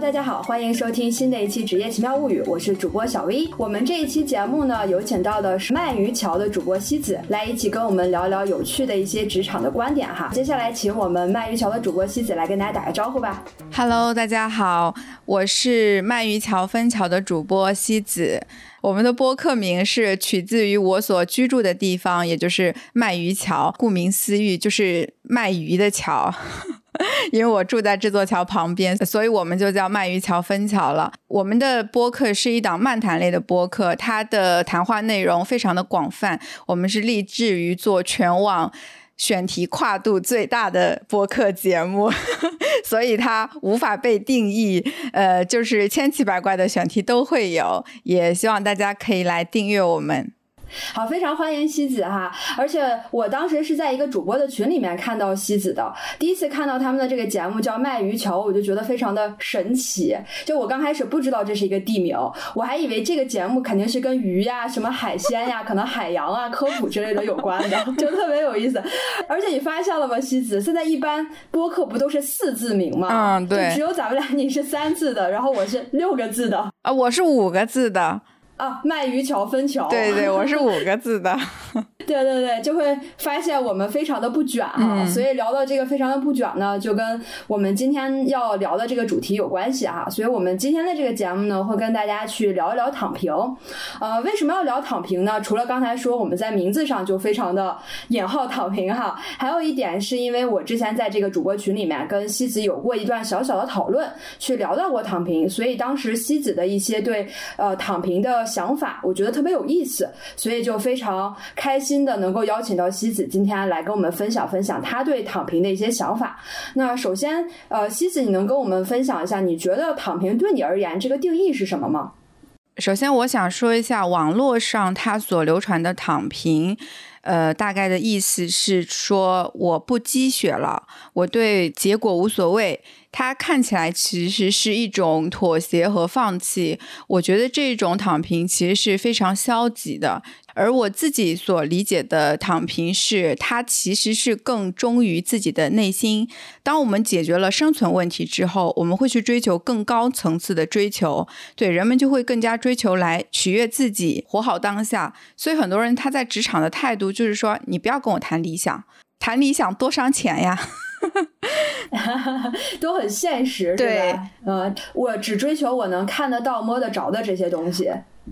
大家好，欢迎收听新的一期《职业奇妙物语》，我是主播小 V。我们这一期节目呢，有请到的是鳗鱼桥的主播西子，来一起跟我们聊聊有趣的一些职场的观点哈。接下来，请我们鳗鱼桥的主播西子来跟大家打个招呼吧。Hello，大家好，我是鳗鱼桥分桥的主播西子。我们的播客名是取自于我所居住的地方，也就是鳗鱼桥。顾名思义，就是卖鱼的桥。因为我住在这座桥旁边，所以我们就叫卖鱼桥分桥了。我们的播客是一档漫谈类的播客，它的谈话内容非常的广泛。我们是立志于做全网选题跨度最大的播客节目，所以它无法被定义。呃，就是千奇百怪的选题都会有，也希望大家可以来订阅我们。好，非常欢迎西子哈！而且我当时是在一个主播的群里面看到西子的，第一次看到他们的这个节目叫卖鱼桥，我就觉得非常的神奇。就我刚开始不知道这是一个地名，我还以为这个节目肯定是跟鱼呀、什么海鲜呀、可能海洋啊、科普之类的有关的，就特别有意思。而且你发现了吗，西子？现在一般播客不都是四字名吗？嗯，对。只有咱们俩你是三字的，然后我是六个字的。啊，我是五个字的。啊，卖鱼桥分桥，对对，我是五个字的。对对对，就会发现我们非常的不卷哈，所以聊到这个非常的不卷呢，就跟我们今天要聊的这个主题有关系哈。所以我们今天的这个节目呢，会跟大家去聊一聊躺平。呃，为什么要聊躺平呢？除了刚才说我们在名字上就非常的引 号躺平哈，还有一点是因为我之前在这个主播群里面跟西子有过一段小小的讨论，去聊到过躺平，所以当时西子的一些对呃躺平的想法，我觉得特别有意思，所以就非常开心。的能够邀请到西子今天来跟我们分享分享他对躺平的一些想法。那首先，呃，西子，你能跟我们分享一下，你觉得躺平对你而言这个定义是什么吗？首先，我想说一下网络上它所流传的躺平，呃，大概的意思是说我不积雪了，我对结果无所谓。它看起来其实是一种妥协和放弃。我觉得这种躺平其实是非常消极的。而我自己所理解的躺平是，它其实是更忠于自己的内心。当我们解决了生存问题之后，我们会去追求更高层次的追求。对人们就会更加追求来取悦自己，活好当下。所以很多人他在职场的态度就是说：“你不要跟我谈理想，谈理想多伤钱呀。” 都很现实，对吧？呃，我只追求我能看得到、摸得着的这些东西。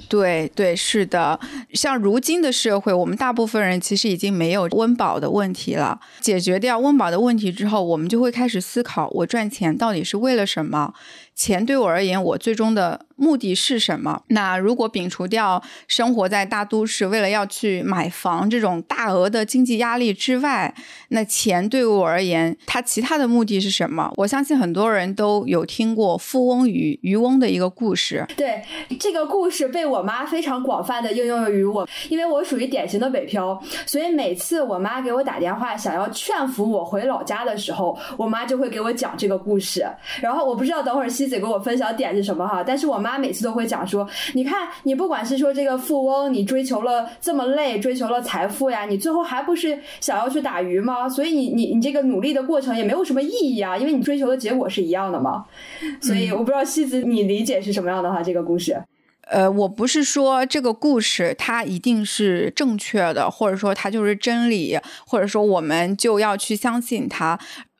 对对，是的。像如今的社会，我们大部分人其实已经没有温饱的问题了。解决掉温饱的问题之后，我们就会开始思考：我赚钱到底是为了什么？钱对我而言，我最终的目的是什么？那如果摒除掉生活在大都市，为了要去买房这种大额的经济压力之外，那钱对我而言，它其他的目的是什么？我相信很多人都有听过富翁与渔翁的一个故事。对这个故事被我妈非常广泛的应用于我，因为我属于典型的北漂，所以每次我妈给我打电话想要劝服我回老家的时候，我妈就会给我讲这个故事。然后我不知道等会儿西。子给我分享点是什么哈？但是我妈每次都会讲说，你看你不管是说这个富翁，你追求了这么累，追求了财富呀，你最后还不是想要去打鱼吗？所以你你你这个努力的过程也没有什么意义啊，因为你追求的结果是一样的嘛。所以我不知道西子你理解是什么样的哈？这个故事，呃，我不是说这个故事它一定是正确的，或者说它就是真理，或者说我们就要去相信它。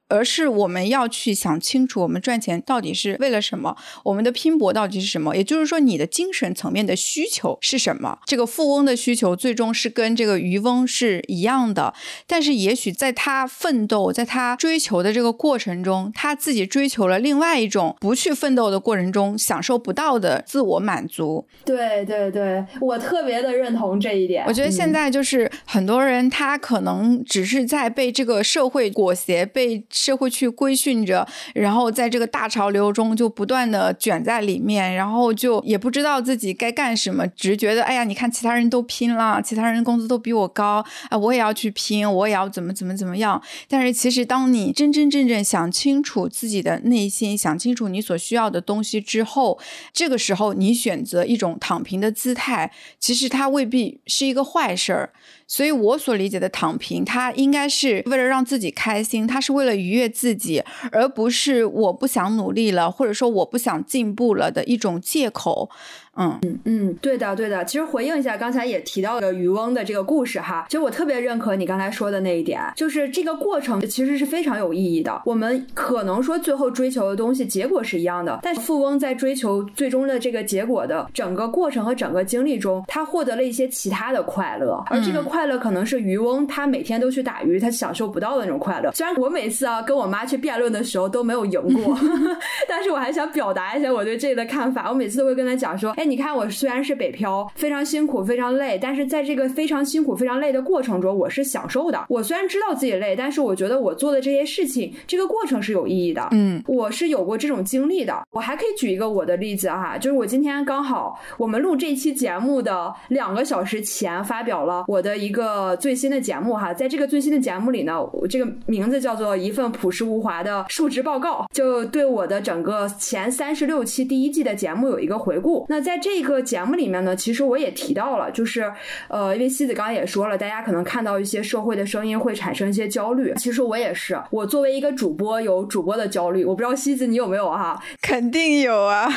而是我们要去想清楚，我们赚钱到底是为了什么？我们的拼搏到底是什么？也就是说，你的精神层面的需求是什么？这个富翁的需求最终是跟这个渔翁是一样的，但是也许在他奋斗，在他追求的这个过程中，他自己追求了另外一种不去奋斗的过程中享受不到的自我满足。对对对，我特别的认同这一点。我觉得现在就是很多人，他可能只是在被这个社会裹挟，被。社会去规训着，然后在这个大潮流中就不断的卷在里面，然后就也不知道自己该干什么，只觉得哎呀，你看其他人都拼了，其他人工资都比我高，啊，我也要去拼，我也要怎么怎么怎么样。但是其实当你真真正正想清楚自己的内心，想清楚你所需要的东西之后，这个时候你选择一种躺平的姿态，其实它未必是一个坏事儿。所以我所理解的躺平，它应该是为了让自己开心，它是为了愉悦自己，而不是我不想努力了，或者说我不想进步了的一种借口。嗯嗯嗯，对的对的。其实回应一下刚才也提到的渔翁的这个故事哈，其实我特别认可你刚才说的那一点，就是这个过程其实是非常有意义的。我们可能说最后追求的东西结果是一样的，但是富翁在追求最终的这个结果的整个过程和整个经历中，他获得了一些其他的快乐，而这个快乐可能是渔翁他每天都去打鱼，他享受不到的那种快乐。虽然我每次啊跟我妈去辩论的时候都没有赢过，但是我还想表达一下我对这个的看法。我每次都会跟她讲说，哎。你看，我虽然是北漂，非常辛苦，非常累，但是在这个非常辛苦、非常累的过程中，我是享受的。我虽然知道自己累，但是我觉得我做的这些事情，这个过程是有意义的。嗯，我是有过这种经历的。我还可以举一个我的例子哈，就是我今天刚好我们录这期节目的两个小时前发表了我的一个最新的节目哈，在这个最新的节目里呢，我这个名字叫做一份朴实无华的述职报告，就对我的整个前三十六期第一季的节目有一个回顾。那在这个节目里面呢，其实我也提到了，就是，呃，因为西子刚刚也说了，大家可能看到一些社会的声音会产生一些焦虑。其实我也是，我作为一个主播有主播的焦虑，我不知道西子你有没有哈？肯定有啊。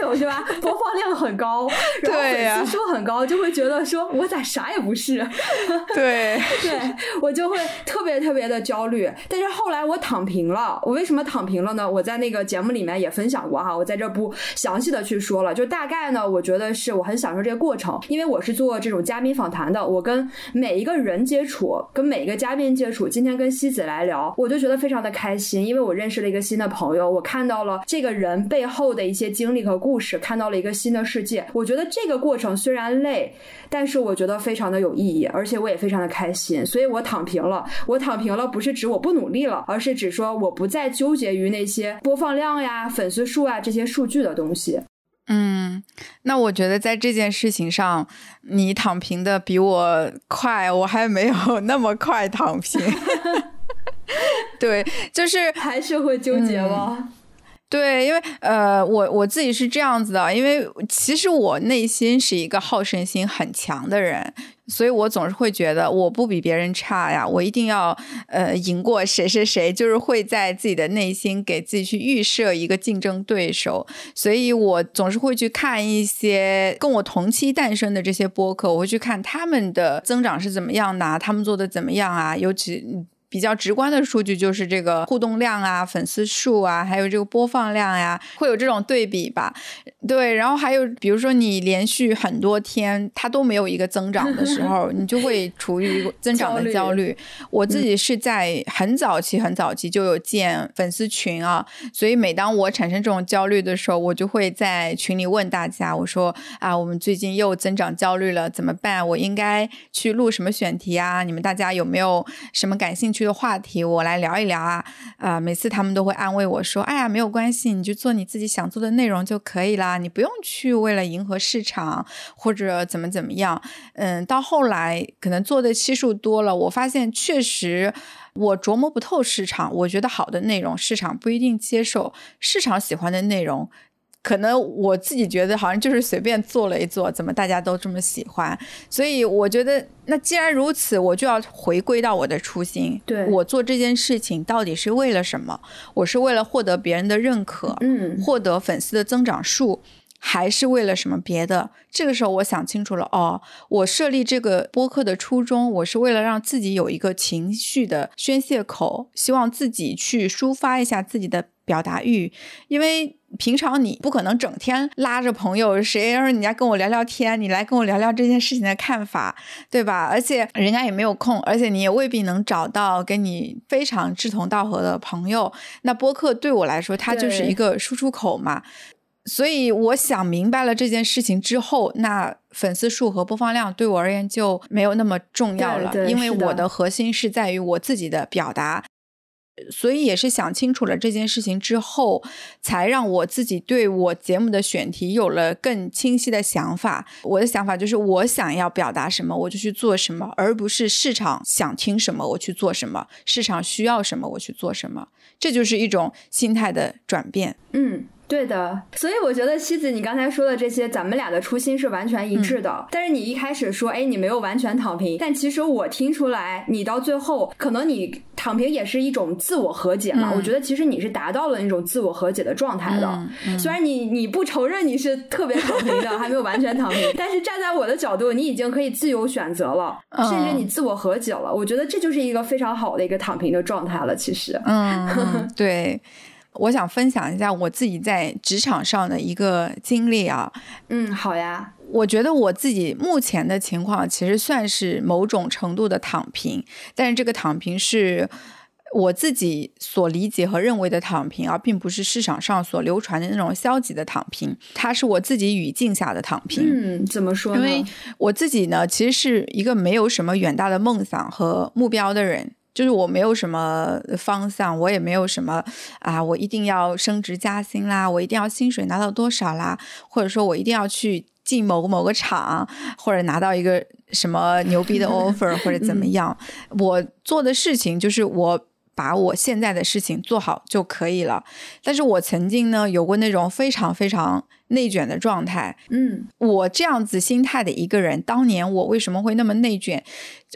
有是吧？播放量很高，然后粉丝数很高，就会觉得说我咋啥也不是？对对，我就会特别特别的焦虑。但是后来我躺平了，我为什么躺平了呢？我在那个节目里面也分享过哈，我在这不详细的去说了。就大概呢，我觉得是我很享受这个过程，因为我是做这种嘉宾访谈的，我跟每一个人接触，跟每一个嘉宾接触。今天跟西子来聊，我就觉得非常的开心，因为我认识了一个新的朋友，我看到了这个人背后的一些。经历和故事，看到了一个新的世界。我觉得这个过程虽然累，但是我觉得非常的有意义，而且我也非常的开心。所以我躺平了。我躺平了，不是指我不努力了，而是指说我不再纠结于那些播放量呀、粉丝数啊这些数据的东西。嗯，那我觉得在这件事情上，你躺平的比我快，我还没有 那么快躺平。对，就是还是会纠结吗？对，因为呃，我我自己是这样子的，因为其实我内心是一个好胜心很强的人，所以我总是会觉得我不比别人差呀，我一定要呃赢过谁谁谁，就是会在自己的内心给自己去预设一个竞争对手，所以我总是会去看一些跟我同期诞生的这些播客，我会去看他们的增长是怎么样的，他们做的怎么样啊，尤其。比较直观的数据就是这个互动量啊、粉丝数啊，还有这个播放量呀，会有这种对比吧？对，然后还有比如说你连续很多天它都没有一个增长的时候，你就会处于一个增长的焦虑。我自己是在很早期、很早期就有建粉丝群啊，所以每当我产生这种焦虑的时候，我就会在群里问大家，我说啊，我们最近又增长焦虑了，怎么办？我应该去录什么选题啊？你们大家有没有什么感兴趣？去的话题，我来聊一聊啊！啊，每次他们都会安慰我说：“哎呀，没有关系，你就做你自己想做的内容就可以啦，你不用去为了迎合市场或者怎么怎么样。”嗯，到后来可能做的期数多了，我发现确实我琢磨不透市场。我觉得好的内容，市场不一定接受；市场喜欢的内容。可能我自己觉得好像就是随便做了一做，怎么大家都这么喜欢？所以我觉得，那既然如此，我就要回归到我的初心。对我做这件事情到底是为了什么？我是为了获得别人的认可，嗯，获得粉丝的增长数，还是为了什么别的？这个时候我想清楚了，哦，我设立这个播客的初衷，我是为了让自己有一个情绪的宣泄口，希望自己去抒发一下自己的表达欲，因为。平常你不可能整天拉着朋友，谁要是你家跟我聊聊天，你来跟我聊聊这件事情的看法，对吧？而且人家也没有空，而且你也未必能找到跟你非常志同道合的朋友。那播客对我来说，它就是一个输出口嘛。所以我想明白了这件事情之后，那粉丝数和播放量对我而言就没有那么重要了，因为我的核心是在于我自己的表达。所以也是想清楚了这件事情之后，才让我自己对我节目的选题有了更清晰的想法。我的想法就是，我想要表达什么，我就去做什么，而不是市场想听什么我去做什么，市场需要什么我去做什么。这就是一种心态的转变。嗯。对的，所以我觉得西子，你刚才说的这些，咱们俩的初心是完全一致的。但是你一开始说，哎，你没有完全躺平，但其实我听出来，你到最后可能你躺平也是一种自我和解嘛。我觉得其实你是达到了那种自我和解的状态的。虽然你你不承认你是特别躺平的，还没有完全躺平，但是站在我的角度，你已经可以自由选择了，甚至你自我和解了。我觉得这就是一个非常好的一个躺平的状态了。其实，嗯，对。我想分享一下我自己在职场上的一个经历啊。嗯，好呀。我觉得我自己目前的情况其实算是某种程度的躺平，但是这个躺平是我自己所理解和认为的躺平，而并不是市场上所流传的那种消极的躺平。它是我自己语境下的躺平。嗯，怎么说呢？因为我自己呢，其实是一个没有什么远大的梦想和目标的人。就是我没有什么方向，我也没有什么啊，我一定要升职加薪啦，我一定要薪水拿到多少啦，或者说我一定要去进某个某个厂，或者拿到一个什么牛逼的 offer，或者怎么样。我做的事情就是我。把我现在的事情做好就可以了。但是我曾经呢有过那种非常非常内卷的状态。嗯，我这样子心态的一个人，当年我为什么会那么内卷？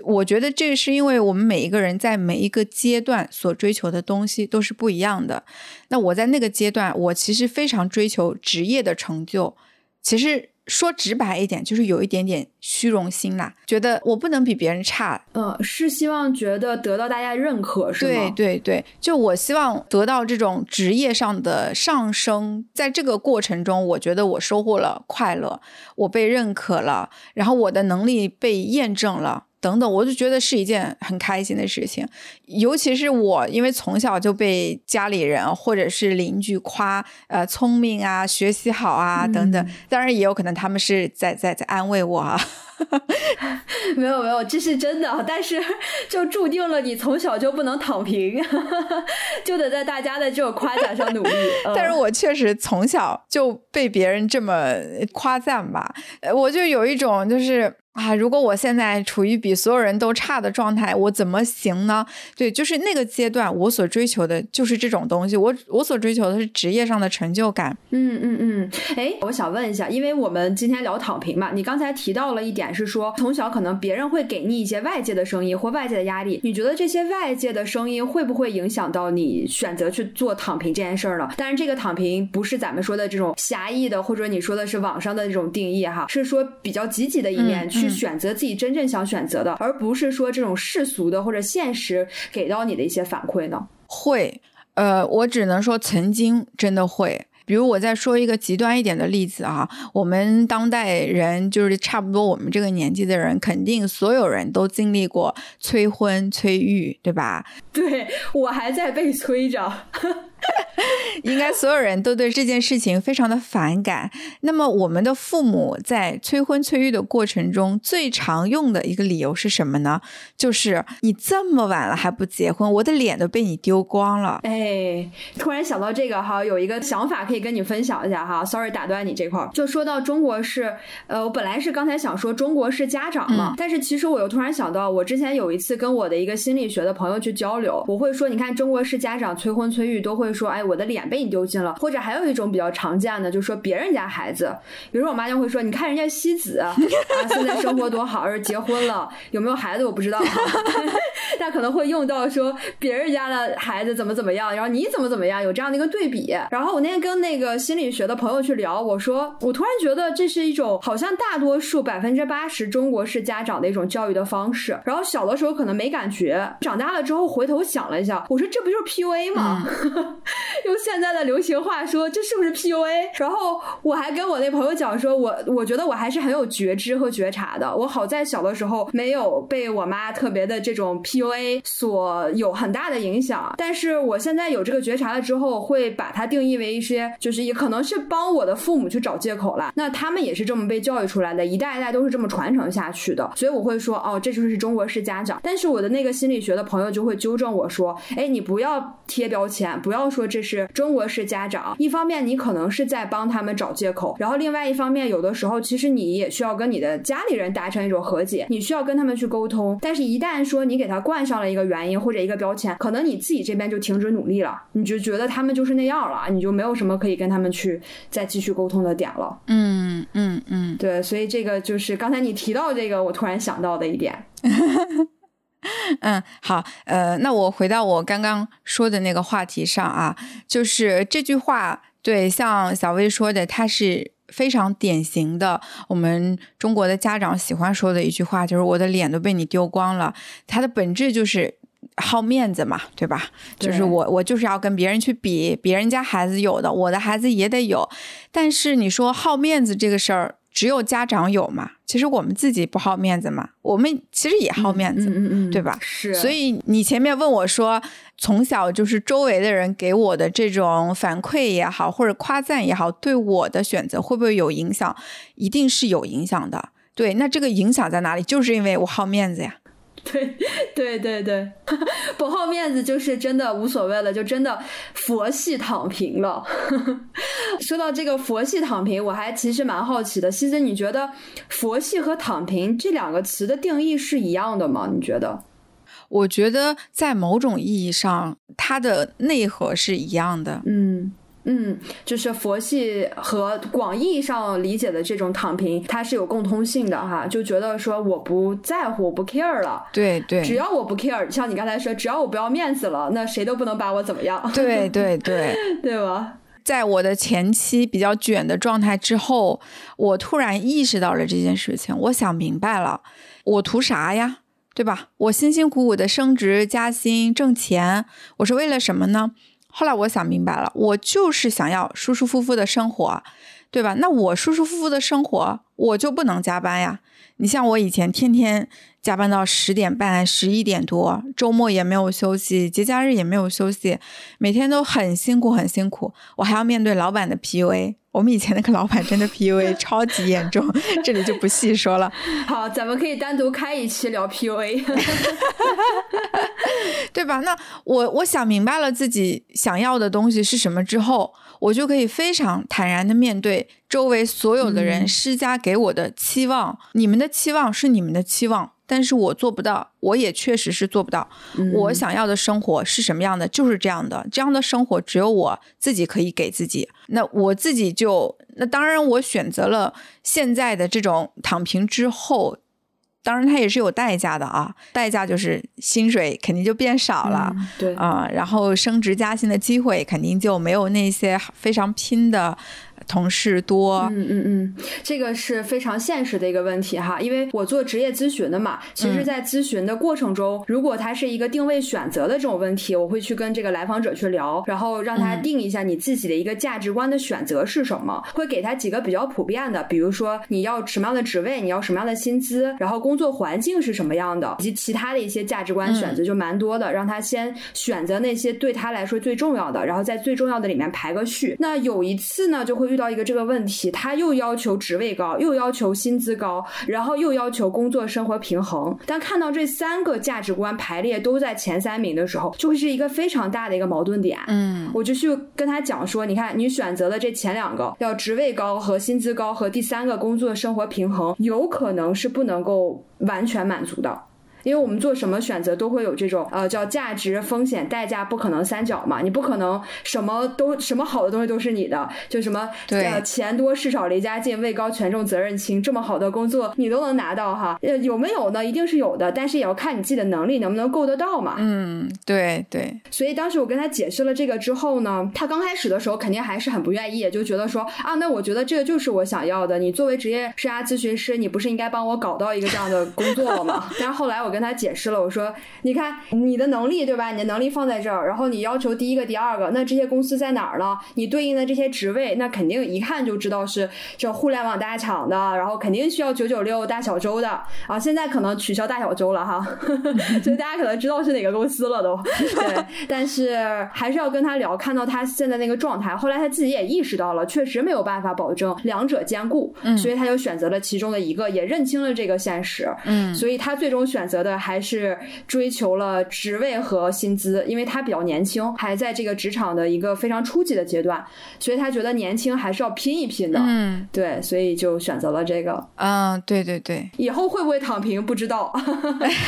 我觉得这是因为我们每一个人在每一个阶段所追求的东西都是不一样的。那我在那个阶段，我其实非常追求职业的成就。其实。说直白一点，就是有一点点虚荣心啦，觉得我不能比别人差。嗯，是希望觉得得到大家认可，是吗？对对对，就我希望得到这种职业上的上升，在这个过程中，我觉得我收获了快乐，我被认可了，然后我的能力被验证了。等等，我就觉得是一件很开心的事情，尤其是我，因为从小就被家里人或者是邻居夸，呃，聪明啊，学习好啊，等等。当然也有可能他们是在在在安慰我啊。没有没有，这是真的，但是 就注定了你从小就不能躺平，就得在大家的这种夸奖上努力。但是我确实从小就被别人这么夸赞吧，我就有一种就是。啊！如果我现在处于比所有人都差的状态，我怎么行呢？对，就是那个阶段，我所追求的就是这种东西。我我所追求的是职业上的成就感。嗯嗯嗯。哎，我想问一下，因为我们今天聊躺平嘛，你刚才提到了一点是说，从小可能别人会给你一些外界的声音或外界的压力，你觉得这些外界的声音会不会影响到你选择去做躺平这件事儿呢？但是这个躺平不是咱们说的这种狭义的，或者你说的是网上的这种定义哈，是说比较积极的一面。去选择自己真正想选择的，而不是说这种世俗的或者现实给到你的一些反馈呢？会，呃，我只能说曾经真的会。比如我再说一个极端一点的例子啊，我们当代人就是差不多我们这个年纪的人，肯定所有人都经历过催婚催育，对吧？对我还在被催着。应该所有人都对这件事情非常的反感。那么，我们的父母在催婚催育的过程中，最常用的一个理由是什么呢？就是你这么晚了还不结婚，我的脸都被你丢光了。哎，突然想到这个哈，有一个想法可以跟你分享一下哈。Sorry，打断你这块儿，就说到中国式，呃，我本来是刚才想说中国式家长嘛，但是其实我又突然想到，我之前有一次跟我的一个心理学的朋友去交流，我会说，你看中国式家长催婚催育都会会说，哎，我的脸。被你丢尽了，或者还有一种比较常见的，就是说别人家孩子，比如说我妈就会说，你看人家西子 啊，现在生活多好，而结婚了，有没有孩子我不知道，但可能会用到说别人家的孩子怎么怎么样，然后你怎么怎么样，有这样的一个对比。然后我那天跟那个心理学的朋友去聊，我说我突然觉得这是一种好像大多数百分之八十中国式家长的一种教育的方式。然后小的时候可能没感觉，长大了之后回头想了一下，我说这不就是 PUA 吗？用现在的流行话说，这是不是 PUA？然后我还跟我那朋友讲说，我我觉得我还是很有觉知和觉察的。我好在小的时候没有被我妈特别的这种 PUA 所有很大的影响，但是我现在有这个觉察了之后，会把它定义为一些，就是也可能是帮我的父母去找借口了。那他们也是这么被教育出来的，一代一代都是这么传承下去的。所以我会说，哦，这就是中国式家长。但是我的那个心理学的朋友就会纠正我说，哎，你不要贴标签，不要说这是。中国式家长，一方面你可能是在帮他们找借口，然后另外一方面有的时候其实你也需要跟你的家里人达成一种和解，你需要跟他们去沟通。但是，一旦说你给他冠上了一个原因或者一个标签，可能你自己这边就停止努力了，你就觉得他们就是那样了，你就没有什么可以跟他们去再继续沟通的点了。嗯嗯嗯，对，所以这个就是刚才你提到这个，我突然想到的一点。嗯，好，呃，那我回到我刚刚说的那个话题上啊，就是这句话，对，像小薇说的，它是非常典型的，我们中国的家长喜欢说的一句话，就是我的脸都被你丢光了。它的本质就是好面子嘛，对吧？就是我，我就是要跟别人去比，别人家孩子有的，我的孩子也得有。但是你说好面子这个事儿。只有家长有嘛？其实我们自己不好面子嘛，我们其实也好面子，嗯嗯对吧？是。所以你前面问我说，从小就是周围的人给我的这种反馈也好，或者夸赞也好，对我的选择会不会有影响？一定是有影响的。对，那这个影响在哪里？就是因为我好面子呀。对对对对，不好面子就是真的无所谓了，就真的佛系躺平了。说到这个佛系躺平，我还其实蛮好奇的，西子，你觉得佛系和躺平这两个词的定义是一样的吗？你觉得？我觉得在某种意义上，它的内核是一样的。嗯。嗯，就是佛系和广义上理解的这种躺平，它是有共通性的哈，就觉得说我不在乎，我不 care 了，对对，只要我不 care，像你刚才说，只要我不要面子了，那谁都不能把我怎么样，对对对，对吧？在我的前期比较卷的状态之后，我突然意识到了这件事情，我想明白了，我图啥呀？对吧？我辛辛苦苦的升职加薪挣钱，我是为了什么呢？后来我想明白了，我就是想要舒舒服服的生活，对吧？那我舒舒服服的生活，我就不能加班呀。你像我以前天天加班到十点半、十一点多，周末也没有休息，节假日也没有休息，每天都很辛苦，很辛苦。我还要面对老板的 PUA。我们以前那个老板真的 PUA 超级严重，这里就不细说了。好，咱们可以单独开一期聊 PUA，对吧？那我我想明白了自己想要的东西是什么之后，我就可以非常坦然的面对周围所有的人施加给我的期望。你们的期望是你们的期望。但是我做不到，我也确实是做不到。我想要的生活是什么样的，就是这样的。这样的生活只有我自己可以给自己。那我自己就，那当然我选择了现在的这种躺平之后，当然它也是有代价的啊。代价就是薪水肯定就变少了，对啊，然后升职加薪的机会肯定就没有那些非常拼的。同事多，嗯嗯嗯，这个是非常现实的一个问题哈，因为我做职业咨询的嘛，其实，在咨询的过程中，如果它是一个定位选择的这种问题，我会去跟这个来访者去聊，然后让他定一下你自己的一个价值观的选择是什么，会给他几个比较普遍的，比如说你要什么样的职位，你要什么样的薪资，然后工作环境是什么样的，以及其他的一些价值观选择就蛮多的，让他先选择那些对他来说最重要的，然后在最重要的里面排个序。那有一次呢，就会遇。到一个这个问题，他又要求职位高，又要求薪资高，然后又要求工作生活平衡。但看到这三个价值观排列都在前三名的时候，就会是一个非常大的一个矛盾点。嗯，我就去跟他讲说，你看你选择了这前两个，要职位高和薪资高，和第三个工作生活平衡，有可能是不能够完全满足的。因为我们做什么选择都会有这种呃叫价值风险代价不可能三角嘛，你不可能什么都什么好的东西都是你的，就什么对钱多事少离家近位高权重责任轻，这么好的工作你都能拿到哈，呃有没有呢？一定是有的，但是也要看你自己的能力能不能够得到嘛。嗯，对对。所以当时我跟他解释了这个之后呢，他刚开始的时候肯定还是很不愿意，就觉得说啊，那我觉得这个就是我想要的。你作为职业生涯咨询师，你不是应该帮我搞到一个这样的工作吗？但是后来我。我跟他解释了，我说：“你看你的能力对吧？你的能力放在这儿，然后你要求第一个、第二个，那这些公司在哪儿呢？你对应的这些职位，那肯定一看就知道是这互联网大厂的，然后肯定需要九九六大小周的啊。现在可能取消大小周了哈，所以大家可能知道是哪个公司了都。对，但是还是要跟他聊，看到他现在那个状态，后来他自己也意识到了，确实没有办法保证两者兼顾，所以他就选择了其中的一个，也认清了这个现实。嗯，所以他最终选择。择的还是追求了职位和薪资，因为他比较年轻，还在这个职场的一个非常初级的阶段，所以他觉得年轻还是要拼一拼的。嗯，对，所以就选择了这个。嗯，对对对，以后会不会躺平不知道。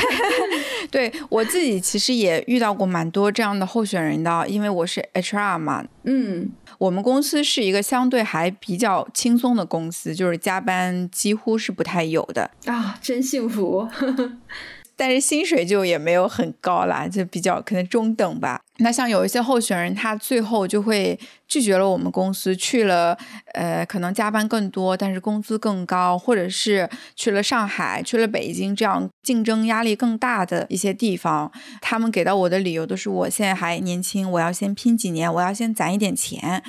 对我自己其实也遇到过蛮多这样的候选人的，因为我是 HR 嘛。嗯，我们公司是一个相对还比较轻松的公司，就是加班几乎是不太有的啊，真幸福。但是薪水就也没有很高啦，就比较可能中等吧。那像有一些候选人，他最后就会拒绝了我们公司，去了呃，可能加班更多，但是工资更高，或者是去了上海、去了北京这样竞争压力更大的一些地方。他们给到我的理由都是：我现在还年轻，我要先拼几年，我要先攒一点钱。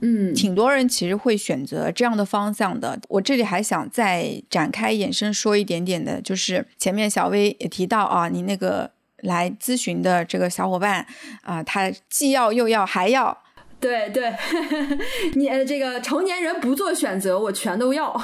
嗯，挺多人其实会选择这样的方向的。我这里还想再展开延伸说一点点的，就是前面小薇也提到啊，你那个来咨询的这个小伙伴啊，他既要又要还要，对对，你这个成年人不做选择，我全都要。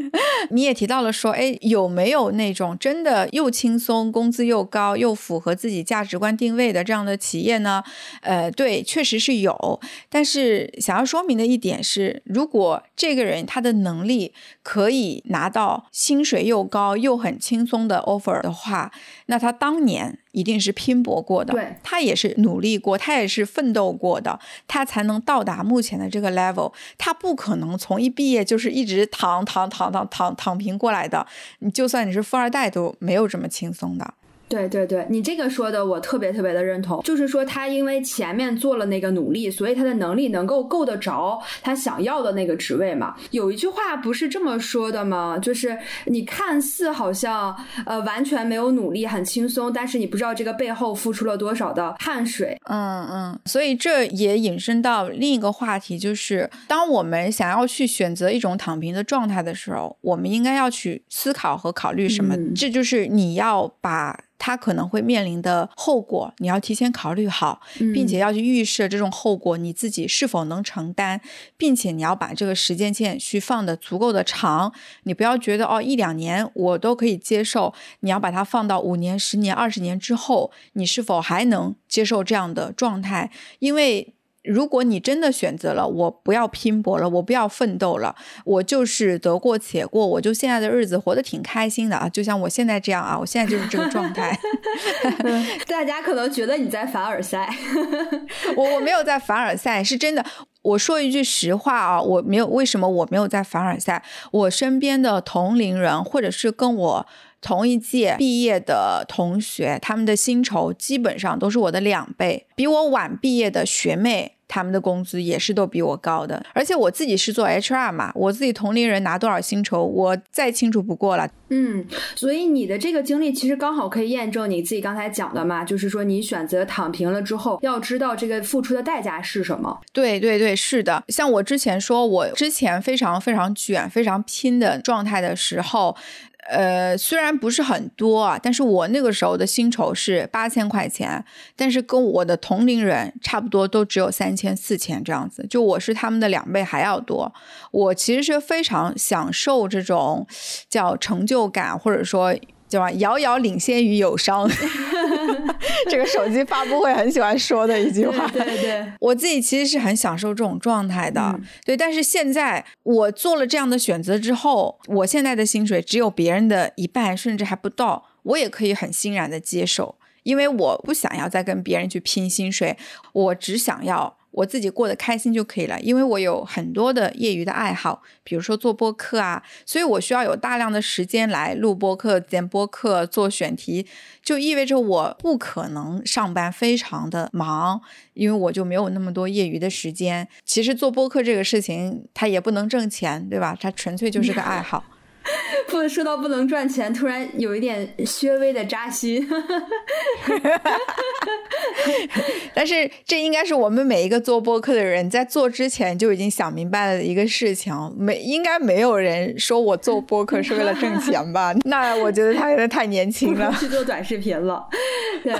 你也提到了说，哎，有没有那种真的又轻松、工资又高、又符合自己价值观定位的这样的企业呢？呃，对，确实是有。但是想要说明的一点是，如果这个人他的能力可以拿到薪水又高又很轻松的 offer 的话，那他当年一定是拼搏过的，对，他也是努力过，他也是奋斗过的，他才能到达目前的这个 level。他不可能从一毕业就是一直躺躺躺。躺躺躺平过来的，你就算你是富二代都没有这么轻松的。对对对，你这个说的我特别特别的认同，就是说他因为前面做了那个努力，所以他的能力能够够得着他想要的那个职位嘛。有一句话不是这么说的吗？就是你看似好像呃完全没有努力，很轻松，但是你不知道这个背后付出了多少的汗水。嗯嗯，所以这也引申到另一个话题，就是当我们想要去选择一种躺平的状态的时候，我们应该要去思考和考虑什么？这就是你要把。他可能会面临的后果，你要提前考虑好，并且要去预设这种后果你自己是否能承担，并且你要把这个时间线去放的足够的长，你不要觉得哦一两年我都可以接受，你要把它放到五年、十年、二十年之后，你是否还能接受这样的状态？因为。如果你真的选择了我不要拼搏了，我不要奋斗了，我就是得过且过，我就现在的日子活得挺开心的啊，就像我现在这样啊，我现在就是这个状态。大家可能觉得你在凡尔赛，我我没有在凡尔赛，是真的。我说一句实话啊，我没有为什么我没有在凡尔赛，我身边的同龄人或者是跟我。同一届毕业的同学，他们的薪酬基本上都是我的两倍。比我晚毕业的学妹，他们的工资也是都比我高的。而且我自己是做 HR 嘛，我自己同龄人拿多少薪酬，我再清楚不过了。嗯，所以你的这个经历其实刚好可以验证你自己刚才讲的嘛，就是说你选择躺平了之后，要知道这个付出的代价是什么。对对对，是的。像我之前说，我之前非常非常卷、非常拼的状态的时候。呃，虽然不是很多啊，但是我那个时候的薪酬是八千块钱，但是跟我的同龄人差不多，都只有三千、四千这样子，就我是他们的两倍还要多。我其实是非常享受这种叫成就感，或者说。遥遥领先于友商，这个手机发布会很喜欢说的一句话。对对，我自己其实是很享受这种状态的。对，但是现在我做了这样的选择之后，我现在的薪水只有别人的一半，甚至还不到，我也可以很欣然的接受，因为我不想要再跟别人去拼薪水，我只想要。我自己过得开心就可以了，因为我有很多的业余的爱好，比如说做播客啊，所以我需要有大量的时间来录播客、剪播客、做选题，就意味着我不可能上班非常的忙，因为我就没有那么多业余的时间。其实做播客这个事情，它也不能挣钱，对吧？它纯粹就是个爱好。不说到不能赚钱，突然有一点稍微的扎心。但是这应该是我们每一个做播客的人在做之前就已经想明白了的一个事情。没应该没有人说我做播客是为了挣钱吧？那我觉得他有点太年轻了，去做短视频了。对，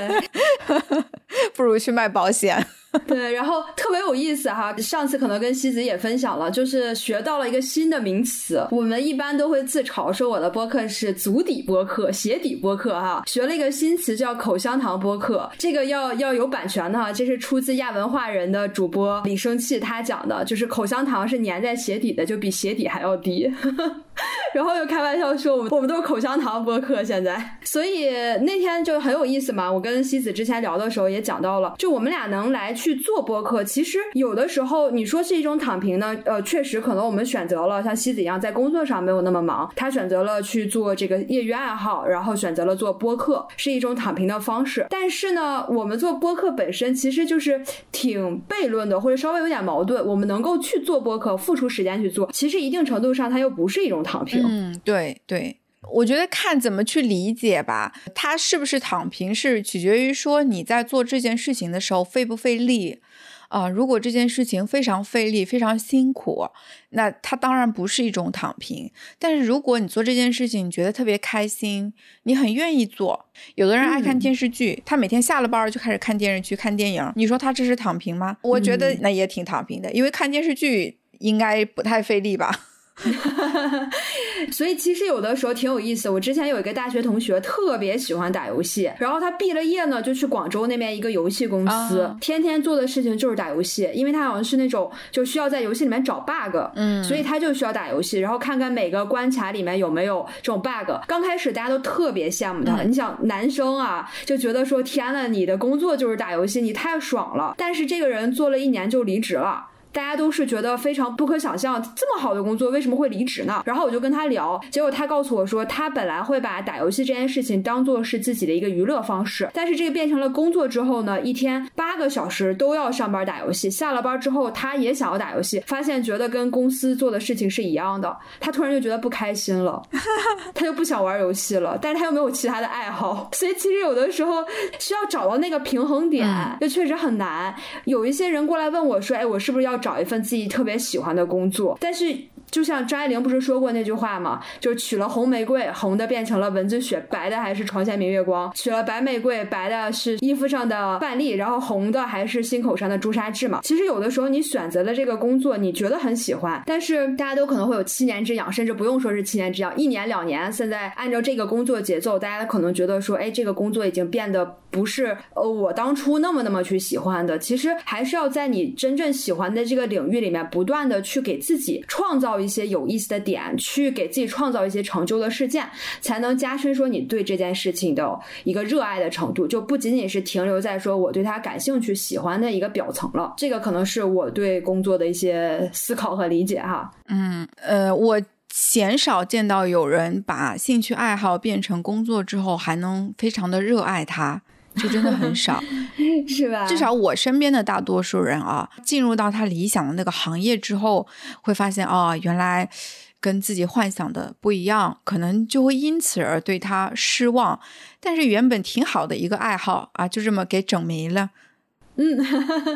不如去卖保险。对，然后特别有意思哈，上次可能跟西子也分享了，就是学到了一个新的名词。我们一般都会自嘲说我的播客是足底播客、鞋底播客哈。学了一个新词叫口香糖播客，这个要要有版权的哈，这是出自亚文化人的主播李生气他讲的，就是口香糖是粘在鞋底的，就比鞋底还要低。然后又开玩笑说我们我们都是口香糖播客现在，所以那天就很有意思嘛。我跟西子之前聊的时候也讲到了，就我们俩能来去做播客，其实有的时候你说是一种躺平呢，呃，确实可能我们选择了像西子一样在工作上没有那么忙，他选择了去做这个业余爱好，然后选择了做播客，是一种躺平的方式。但是呢，我们做播客本身其实就是挺悖论的，或者稍微有点矛盾。我们能够去做播客，付出时间去做，其实一定程度上它又不是一种。躺平，嗯，对对，我觉得看怎么去理解吧。他是不是躺平，是取决于说你在做这件事情的时候费不费力啊。如果这件事情非常费力、非常辛苦，那他当然不是一种躺平。但是如果你做这件事情，你觉得特别开心，你很愿意做。有的人爱看电视剧，他每天下了班就开始看电视剧、看电影。你说他这是躺平吗？我觉得那也挺躺平的，因为看电视剧应该不太费力吧。所以其实有的时候挺有意思。我之前有一个大学同学特别喜欢打游戏，然后他毕了业呢就去广州那边一个游戏公司，天天做的事情就是打游戏。因为他好像是那种就需要在游戏里面找 bug，嗯，所以他就需要打游戏，然后看看每个关卡里面有没有这种 bug。刚开始大家都特别羡慕他，你想男生啊就觉得说天呐，你的工作就是打游戏，你太爽了。但是这个人做了一年就离职了。大家都是觉得非常不可想象，这么好的工作为什么会离职呢？然后我就跟他聊，结果他告诉我说，他本来会把打游戏这件事情当做是自己的一个娱乐方式，但是这个变成了工作之后呢，一天八个小时都要上班打游戏，下了班之后他也想要打游戏，发现觉得跟公司做的事情是一样的，他突然就觉得不开心了，他就不想玩游戏了，但是他又没有其他的爱好，所以其实有的时候需要找到那个平衡点，就确实很难。有一些人过来问我说，哎，我是不是要？找一份自己特别喜欢的工作，但是。就像张爱玲不是说过那句话吗？就是娶了红玫瑰，红的变成了蚊子血，白的还是床前明月光；娶了白玫瑰，白的是衣服上的范例，然后红的还是心口上的朱砂痣嘛。其实有的时候你选择了这个工作，你觉得很喜欢，但是大家都可能会有七年之痒，甚至不用说是七年之痒，一年两年。现在按照这个工作节奏，大家可能觉得说，哎，这个工作已经变得不是呃我当初那么那么去喜欢的。其实还是要在你真正喜欢的这个领域里面，不断的去给自己创造。一些有意思的点，去给自己创造一些成就的事件，才能加深说你对这件事情的一个热爱的程度，就不仅仅是停留在说我对他感兴趣、喜欢的一个表层了。这个可能是我对工作的一些思考和理解哈。嗯，呃，我鲜少见到有人把兴趣爱好变成工作之后，还能非常的热爱它。就真的很少，是吧？至少我身边的大多数人啊，进入到他理想的那个行业之后，会发现哦，原来跟自己幻想的不一样，可能就会因此而对他失望。但是原本挺好的一个爱好啊，就这么给整没了。嗯，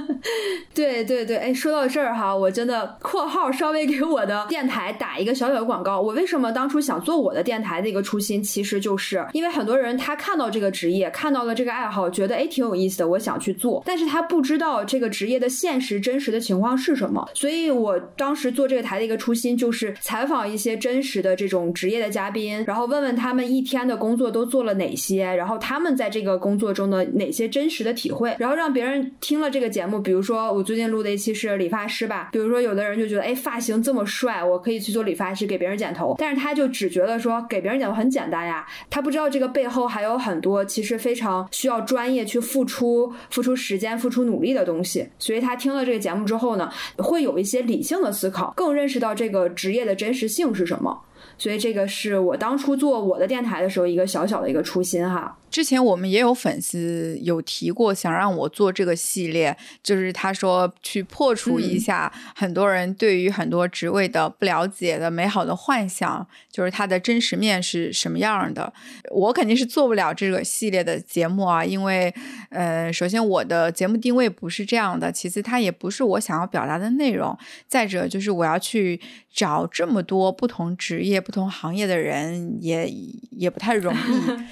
对对对，哎，说到这儿哈，我真的（括号稍微给我的电台打一个小小的广告）。我为什么当初想做我的电台的一个初心，其实就是因为很多人他看到这个职业，看到了这个爱好，觉得哎挺有意思的，我想去做，但是他不知道这个职业的现实真实的情况是什么。所以我当时做这个台的一个初心，就是采访一些真实的这种职业的嘉宾，然后问问他们一天的工作都做了哪些，然后他们在这个工作中的哪些真实的体会，然后让别人。听了这个节目，比如说我最近录的一期是理发师吧，比如说有的人就觉得，哎，发型这么帅，我可以去做理发师给别人剪头，但是他就只觉得说给别人剪头很简单呀，他不知道这个背后还有很多其实非常需要专业去付出、付出时间、付出努力的东西，所以他听了这个节目之后呢，会有一些理性的思考，更认识到这个职业的真实性是什么，所以这个是我当初做我的电台的时候一个小小的一个初心哈。之前我们也有粉丝有提过，想让我做这个系列，就是他说去破除一下很多人对于很多职位的不了解的美好的幻想，就是它的真实面是什么样的。我肯定是做不了这个系列的节目啊，因为呃，首先我的节目定位不是这样的，其次它也不是我想要表达的内容，再者就是我要去找这么多不同职业。业、不同行业的人，也也不太容易。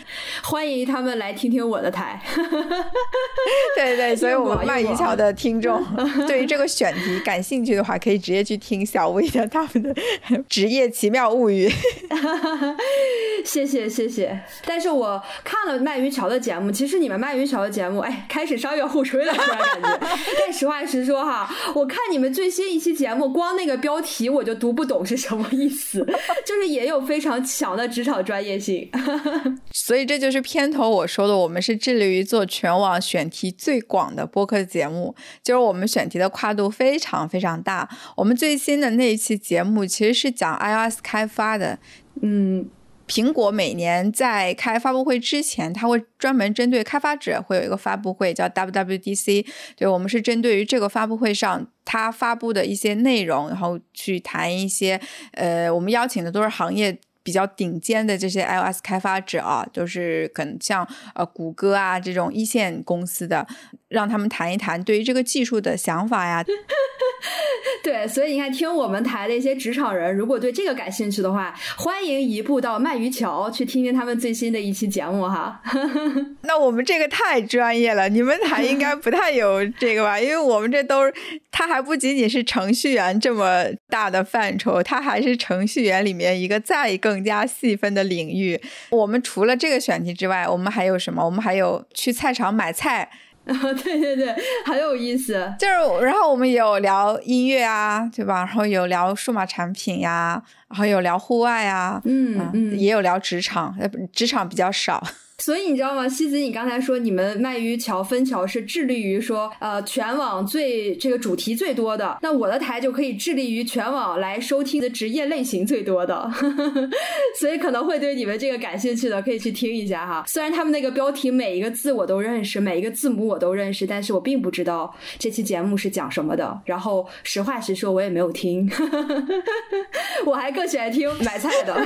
欢迎他们来听听我的台。对对，所以我们麦鱼桥的听众对于这个选题感兴趣的话，可以直接去听小薇的他们的职业奇妙物语。谢谢谢谢。但是我看了麦鱼桥的节目，其实你们麦鱼桥的节目，哎，开始商业互吹了，突然感觉。但实话实说哈，我看你们最新一期节目，光那个标题我就读不懂是什么意思，就是也有非常强的职场专业性。所以这就是片头我说的，我们是致力于做全网选题最广的播客节目，就是我们选题的跨度非常非常大。我们最新的那一期节目其实是讲 iOS 开发的，嗯。苹果每年在开发布会之前，它会专门针对开发者会有一个发布会，叫 WWDC。对，我们是针对于这个发布会上它发布的一些内容，然后去谈一些，呃，我们邀请的都是行业。比较顶尖的这些 iOS 开发者啊，就是可能像呃谷歌啊这种一线公司的，让他们谈一谈对于这个技术的想法呀。对，所以你看，听我们台的一些职场人，如果对这个感兴趣的话，欢迎移步到鳗鱼桥去听听他们最新的一期节目哈。那我们这个太专业了，你们台应该不太有这个吧？因为我们这都是，它还不仅仅是程序员这么大的范畴，它还是程序员里面一个再。更加细分的领域，我们除了这个选题之外，我们还有什么？我们还有去菜场买菜，对对对，很有意思。就是，然后我们有聊音乐啊，对吧？然后有聊数码产品呀，然后有聊户外啊，嗯嗯，也有聊职场，职场比较少。所以你知道吗，西子？你刚才说你们卖鱼桥分桥是致力于说，呃，全网最这个主题最多的。那我的台就可以致力于全网来收听的职业类型最多的。所以可能会对你们这个感兴趣的，可以去听一下哈。虽然他们那个标题每一个字我都认识，每一个字母我都认识，但是我并不知道这期节目是讲什么的。然后实话实说，我也没有听。我还更喜欢听买菜的。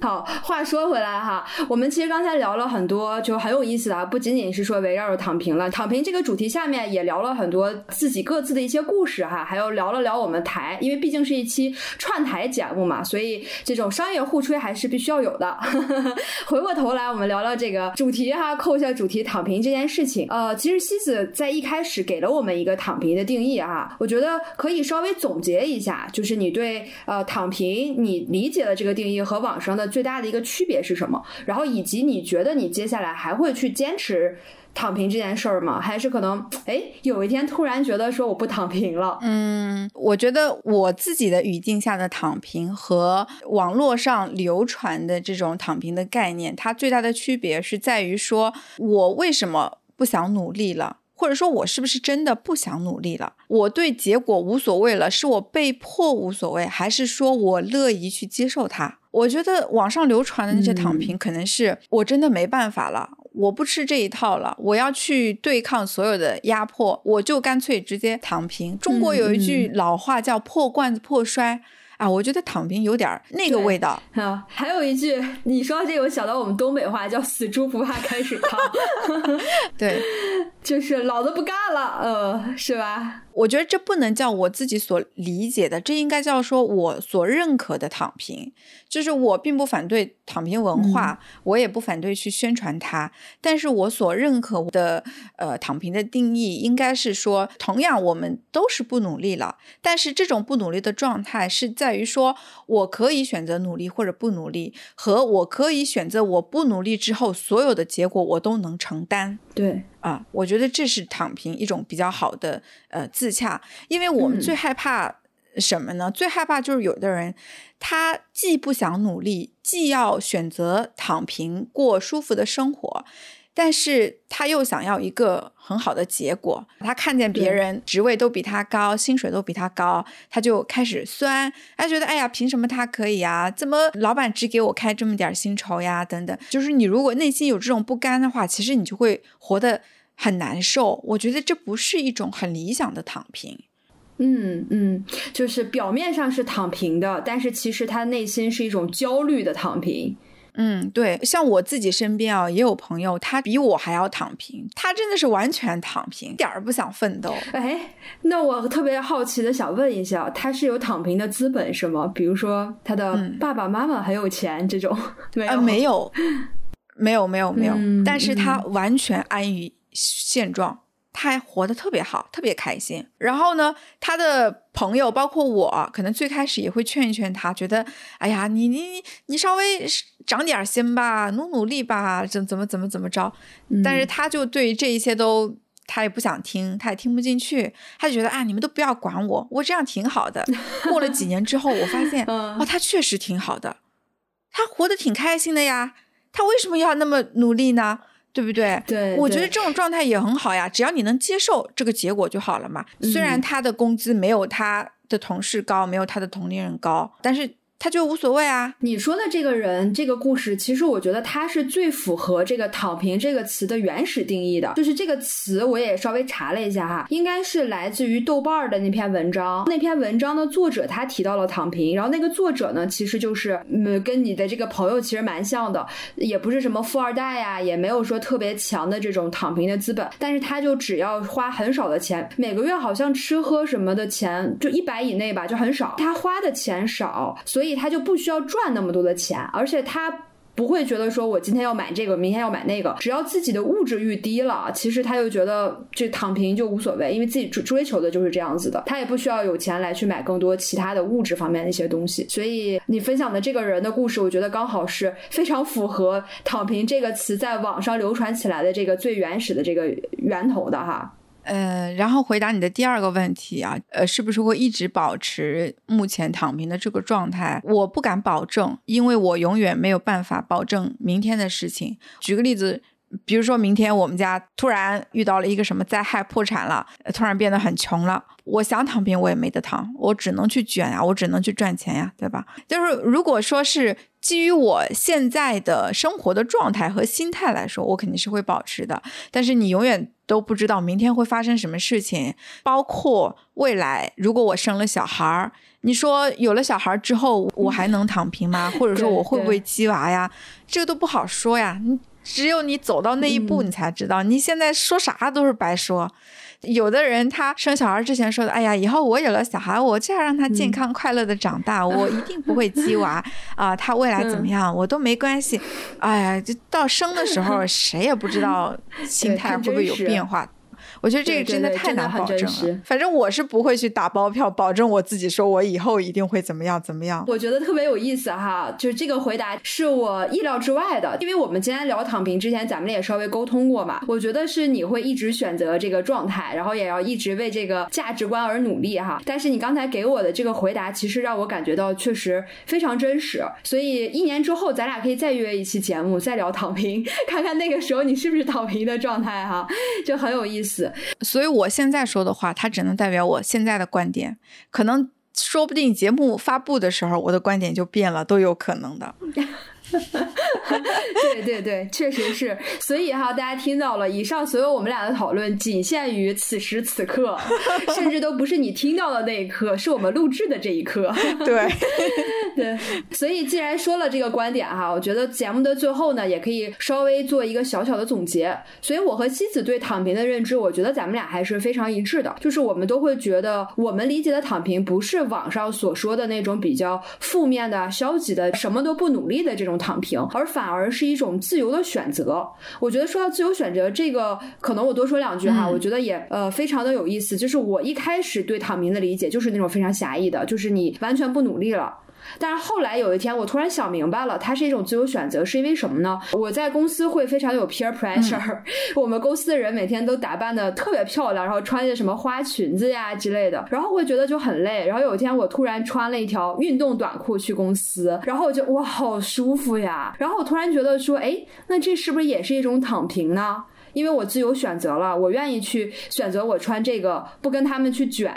好，话说回来哈。我们其实刚才聊了很多，就很有意思的啊，不仅仅是说围绕着躺平了，躺平这个主题下面也聊了很多自己各自的一些故事哈，还有聊了聊我们台，因为毕竟是一期串台节目嘛，所以这种商业互吹还是必须要有的。回过头来，我们聊聊这个主题哈，扣一下主题躺平这件事情。呃，其实西子在一开始给了我们一个躺平的定义哈，我觉得可以稍微总结一下，就是你对呃躺平你理解的这个定义和网上的最大的一个区别是什么？然后以及你觉得你接下来还会去坚持躺平这件事儿吗？还是可能哎有一天突然觉得说我不躺平了？嗯，我觉得我自己的语境下的躺平和网络上流传的这种躺平的概念，它最大的区别是在于说我为什么不想努力了，或者说我是不是真的不想努力了？我对结果无所谓了，是我被迫无所谓，还是说我乐意去接受它？我觉得网上流传的那些躺平，可能是我真的没办法了，我不吃这一套了，我要去对抗所有的压迫，我就干脆直接躺平。中国有一句老话叫“破罐子破摔”。啊，我觉得躺平有点那个味道啊。还有一句，你说这个，我想到我们东北话叫“死猪不怕开水烫”。对，就是老子不干了，呃，是吧？我觉得这不能叫我自己所理解的，这应该叫说我所认可的躺平。就是我并不反对躺平文化，我也不反对去宣传它，但是我所认可的呃躺平的定义，应该是说，同样我们都是不努力了，但是这种不努力的状态是在于说我可以选择努力或者不努力，和我可以选择我不努力之后所有的结果我都能承担。对啊，我觉得这是躺平一种比较好的呃自洽，因为我们最害怕什么呢？最害怕就是有的人。他既不想努力，既要选择躺平过舒服的生活，但是他又想要一个很好的结果。他看见别人职位都比他高，薪水都比他高，他就开始酸，他觉得哎呀，凭什么他可以啊？怎么老板只给我开这么点薪酬呀？等等，就是你如果内心有这种不甘的话，其实你就会活得很难受。我觉得这不是一种很理想的躺平。嗯嗯，就是表面上是躺平的，但是其实他内心是一种焦虑的躺平。嗯，对，像我自己身边啊，也有朋友，他比我还要躺平，他真的是完全躺平，一点儿不想奋斗。哎，那我特别好奇的想问一下，他是有躺平的资本是吗？比如说他的爸爸妈妈很有钱这种？没有，没有，没有，没有，没有。但是他完全安于现状。他还活得特别好，特别开心。然后呢，他的朋友包括我，可能最开始也会劝一劝他，觉得，哎呀，你你你稍微长点心吧，努努力吧，怎怎么怎么怎么着。但是他就对这一切都，他也不想听，他也听不进去，他就觉得啊，你们都不要管我，我这样挺好的。过了几年之后，我发现，哦，他确实挺好的，他活得挺开心的呀。他为什么要那么努力呢？对不对？对，我觉得这种状态也很好呀，只要你能接受这个结果就好了嘛。虽然他的工资没有他的同事高，没有他的同龄人高，但是。他就无所谓啊！你说的这个人，这个故事，其实我觉得他是最符合这个“躺平”这个词的原始定义的。就是这个词，我也稍微查了一下哈，应该是来自于豆瓣的那篇文章。那篇文章的作者他提到了躺平，然后那个作者呢，其实就是嗯，跟你的这个朋友其实蛮像的，也不是什么富二代呀，也没有说特别强的这种躺平的资本，但是他就只要花很少的钱，每个月好像吃喝什么的钱就一百以内吧，就很少。他花的钱少，所以。他就不需要赚那么多的钱，而且他不会觉得说我今天要买这个，明天要买那个，只要自己的物质欲低了，其实他就觉得这躺平就无所谓，因为自己追追求的就是这样子的，他也不需要有钱来去买更多其他的物质方面的一些东西。所以你分享的这个人的故事，我觉得刚好是非常符合“躺平”这个词在网上流传起来的这个最原始的这个源头的哈。呃，然后回答你的第二个问题啊，呃，是不是会一直保持目前躺平的这个状态？我不敢保证，因为我永远没有办法保证明天的事情。举个例子，比如说明天我们家突然遇到了一个什么灾害，破产了，突然变得很穷了，我想躺平我也没得躺，我只能去卷呀，我只能去赚钱呀，对吧？就是如果说是。基于我现在的生活的状态和心态来说，我肯定是会保持的。但是你永远都不知道明天会发生什么事情，包括未来，如果我生了小孩儿，你说有了小孩之后，我还能躺平吗？或者说我会不会鸡娃呀？这个都不好说呀。你只有你走到那一步，你才知道。你现在说啥都是白说。有的人他生小孩之前说的，哎呀，以后我有了小孩，我就要让他健康快乐的长大，我一定不会鸡娃 啊，他未来怎么样我都没关系。哎呀，就到生的时候，谁也不知道心态会不会有变化。我觉得这个真的太难保证了。反正我是不会去打包票，保证我自己说我以后一定会怎么样怎么样。我觉得特别有意思哈，就是这个回答是我意料之外的，因为我们今天聊躺平之前，咱们也稍微沟通过嘛。我觉得是你会一直选择这个状态，然后也要一直为这个价值观而努力哈。但是你刚才给我的这个回答，其实让我感觉到确实非常真实。所以一年之后，咱俩可以再约一期节目，再聊躺平，看看那个时候你是不是躺平的状态哈，就很有意思。所以我现在说的话，它只能代表我现在的观点，可能说不定节目发布的时候，我的观点就变了，都有可能的。对对对，确实是。所以哈，大家听到了，以上所有我们俩的讨论，仅限于此时此刻，甚至都不是你听到的那一刻，是我们录制的这一刻。对 对。所以既然说了这个观点哈，我觉得节目的最后呢，也可以稍微做一个小小的总结。所以我和西子对躺平的认知，我觉得咱们俩还是非常一致的，就是我们都会觉得，我们理解的躺平，不是网上所说的那种比较负面的、消极的、什么都不努力的这种。躺平，而反而是一种自由的选择。我觉得说到自由选择这个，可能我多说两句哈。我觉得也呃非常的有意思。就是我一开始对躺平的理解，就是那种非常狭义的，就是你完全不努力了。但是后来有一天，我突然想明白了，它是一种自由选择，是因为什么呢？我在公司会非常有 peer pressure，我们公司的人每天都打扮的特别漂亮，然后穿些什么花裙子呀之类的，然后会觉得就很累。然后有一天我突然穿了一条运动短裤去公司，然后我就哇，好舒服呀！然后我突然觉得说，哎，那这是不是也是一种躺平呢？因为我自由选择了，我愿意去选择我穿这个，不跟他们去卷。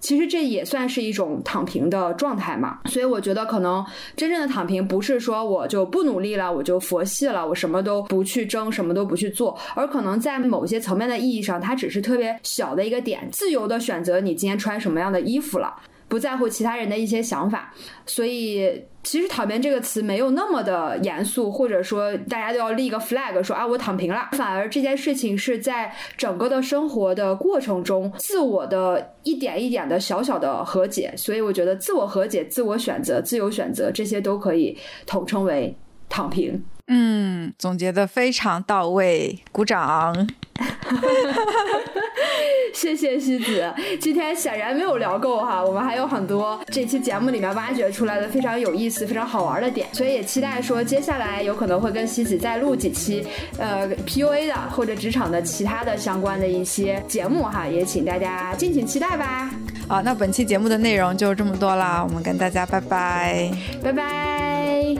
其实这也算是一种躺平的状态嘛，所以我觉得可能真正的躺平不是说我就不努力了，我就佛系了，我什么都不去争，什么都不去做，而可能在某些层面的意义上，它只是特别小的一个点，自由的选择你今天穿什么样的衣服了。不在乎其他人的一些想法。所以，其实“躺平”这个词没有那么的严肃，或者说大家都要立个 flag 说啊，我躺平了。反而这件事情是在整个的生活的过程中，自我的一点一点的小小的和解。所以，我觉得自我和解、自我选择、自由选择这些都可以统称为躺平。嗯，总结的非常到位，鼓掌。谢谢西子，今天显然没有聊够哈，我们还有很多这期节目里面挖掘出来的非常有意思、非常好玩的点，所以也期待说接下来有可能会跟西子再录几期，呃，PUA 的或者职场的其他的相关的一些节目哈，也请大家敬请期待吧。好，那本期节目的内容就这么多啦，我们跟大家拜拜，拜拜。